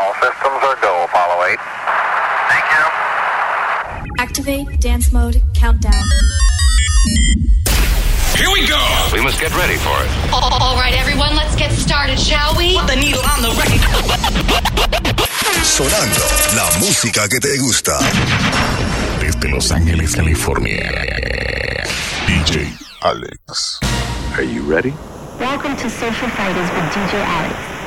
All systems are go, Apollo 8. Thank you. Activate dance mode countdown. Here we go. We must get ready for it. All right, everyone, let's get started, shall we? Put the needle on the record. Sonando la música que te gusta. Desde Los Ángeles, California. DJ Alex. Are you ready? Welcome to Social Fighters with DJ Alex.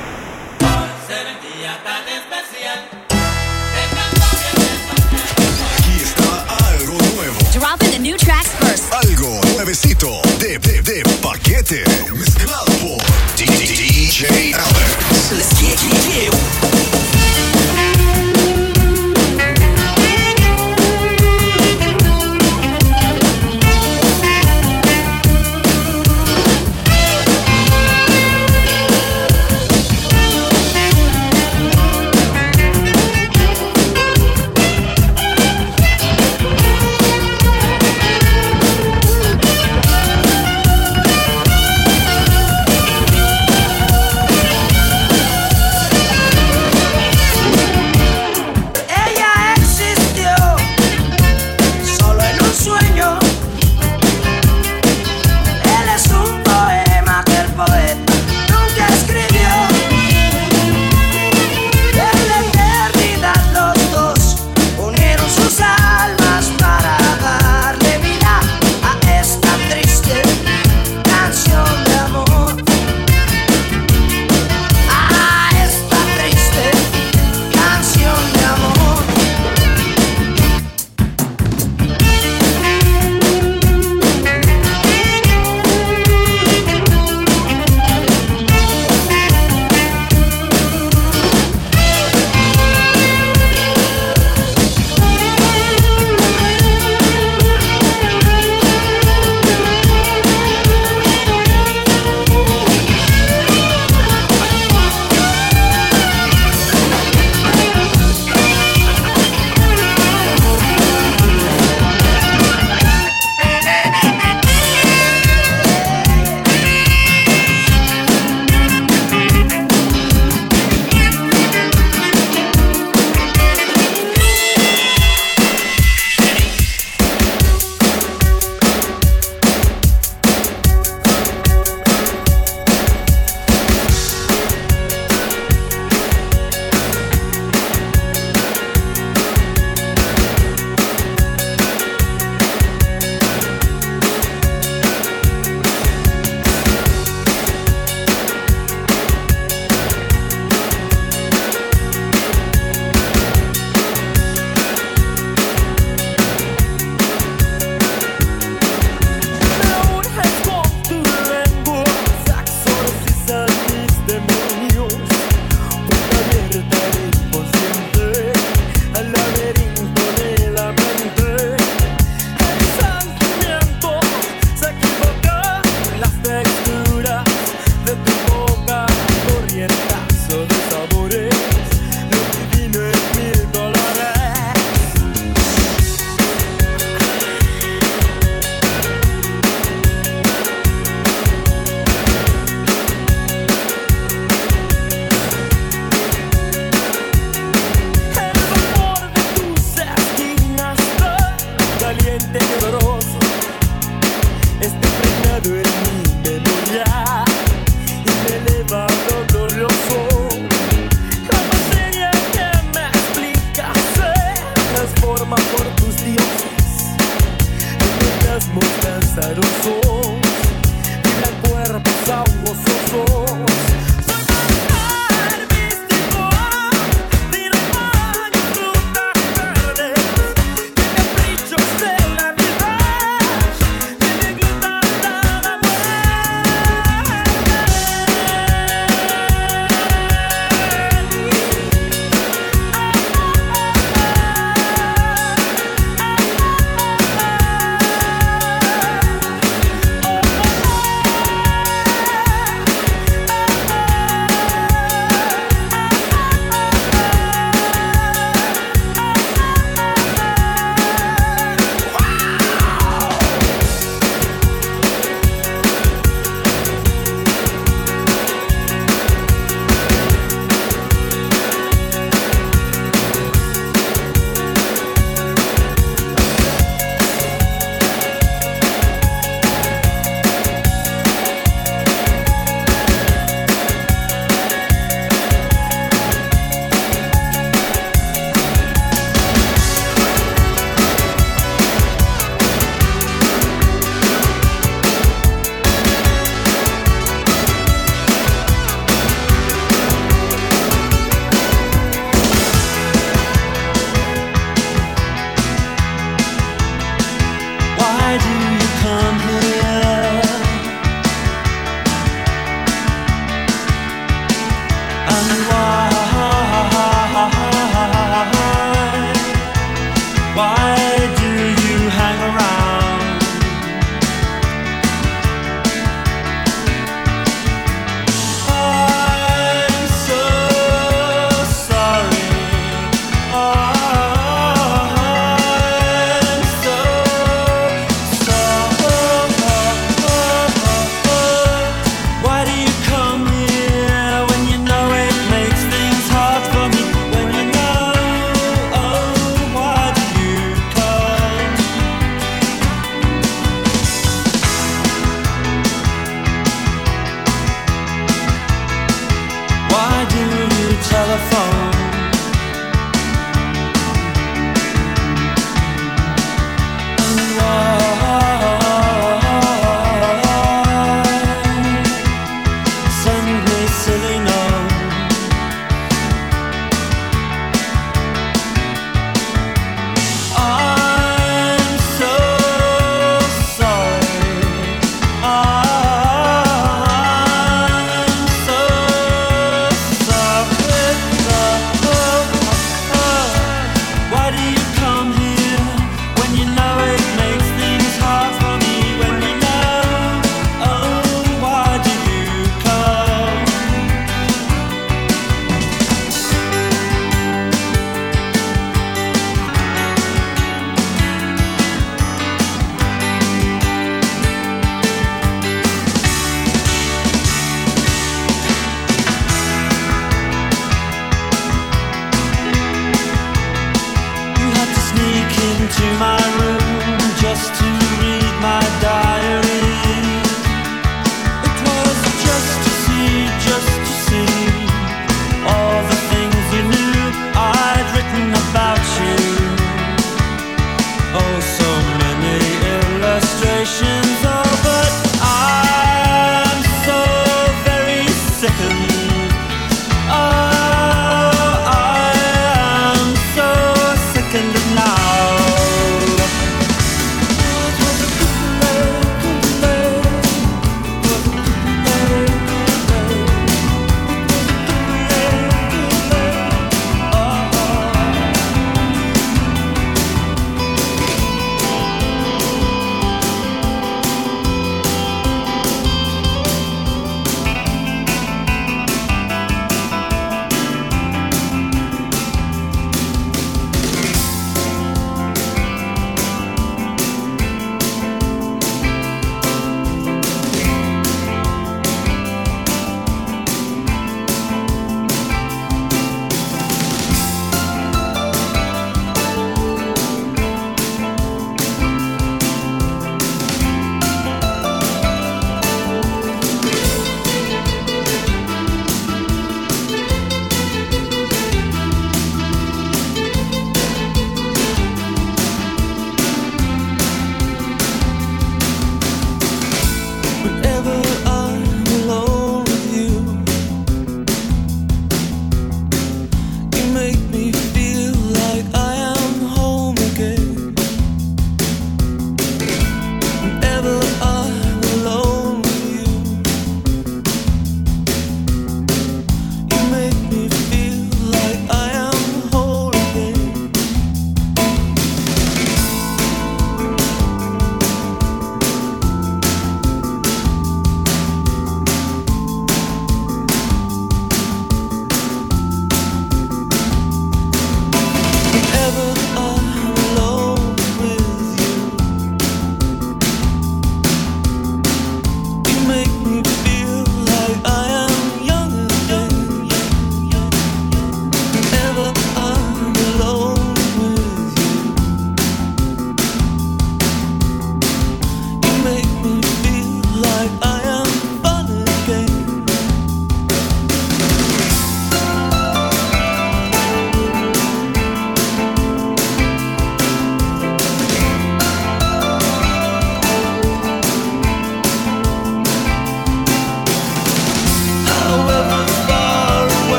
Dropping the new tracks first. Algo nuevecito de, de, de paquete. Mezclado por DJ Alex. Let's get, get,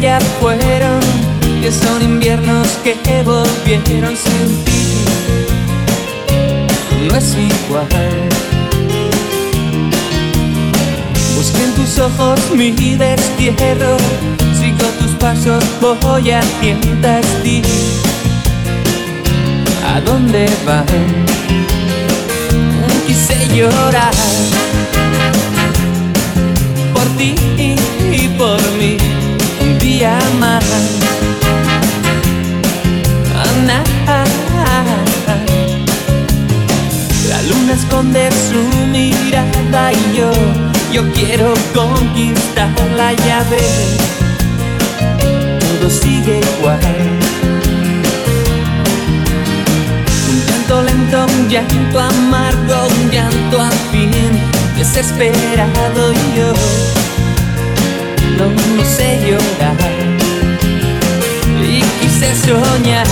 ya fueron, que son inviernos que volvieron sin ti. No es igual. Busqué en tus ojos mi destierro, sigo tus pasos, voy a tientas ti. ¿A dónde van? Quise llorar esconde su mirada y yo, yo quiero conquistarla, ya ves, todo sigue igual. Un llanto lento, un llanto amargo, un llanto al fin, desesperado y yo. No, no sé llorar. Y quise soñar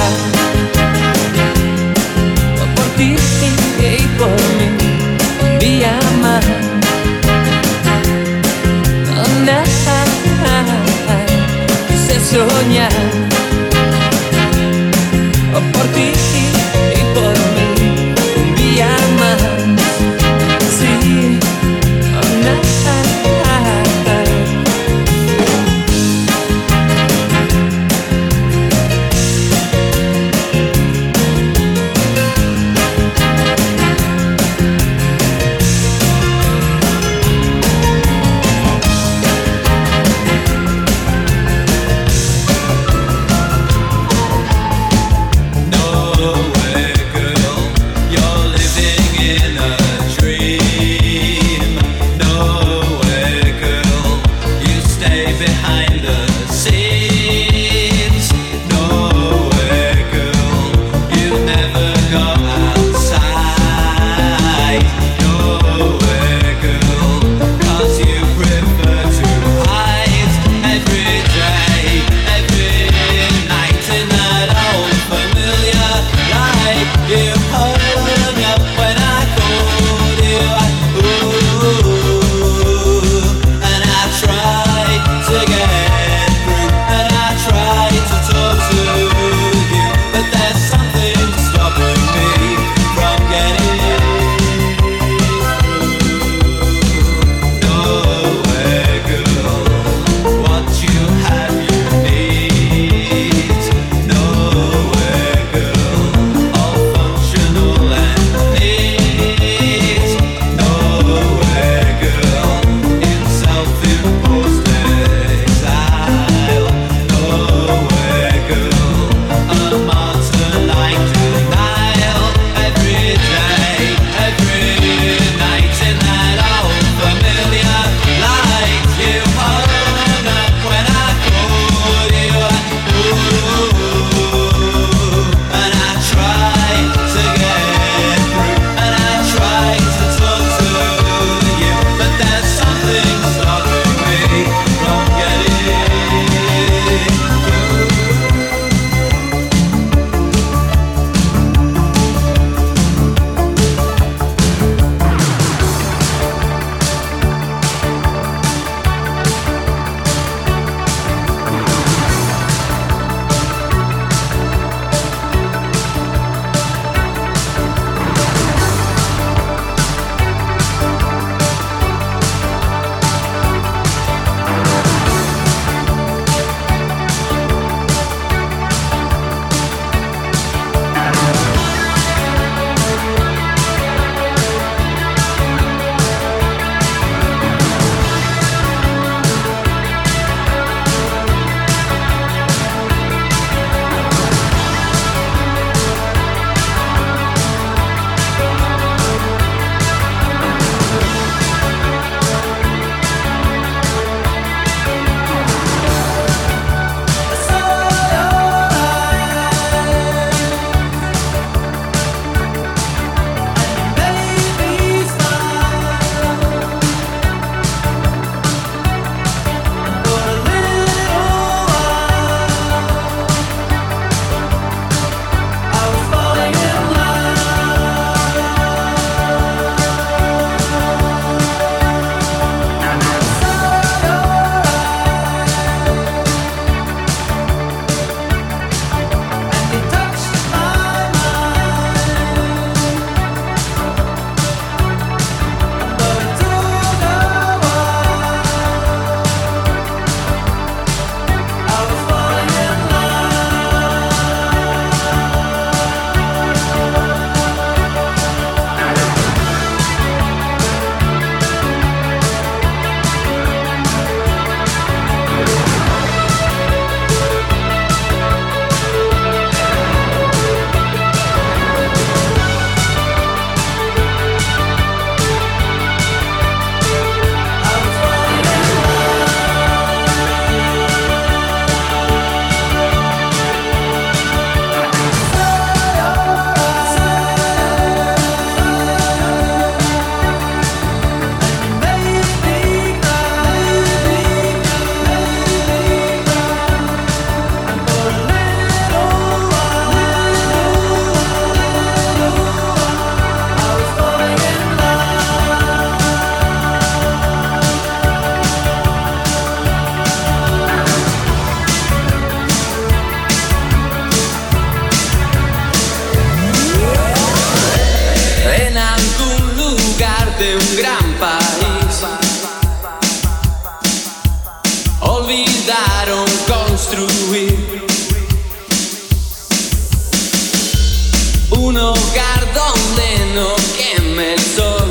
hogar donde no queme el sol.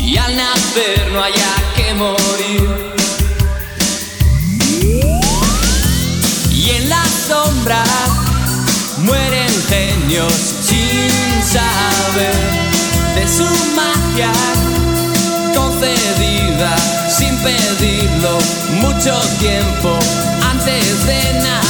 Y al nacer no haya que morir. Y en la sombra mueren genios sin saber de su magia concedida sin pedirlo mucho tiempo antes de nacer.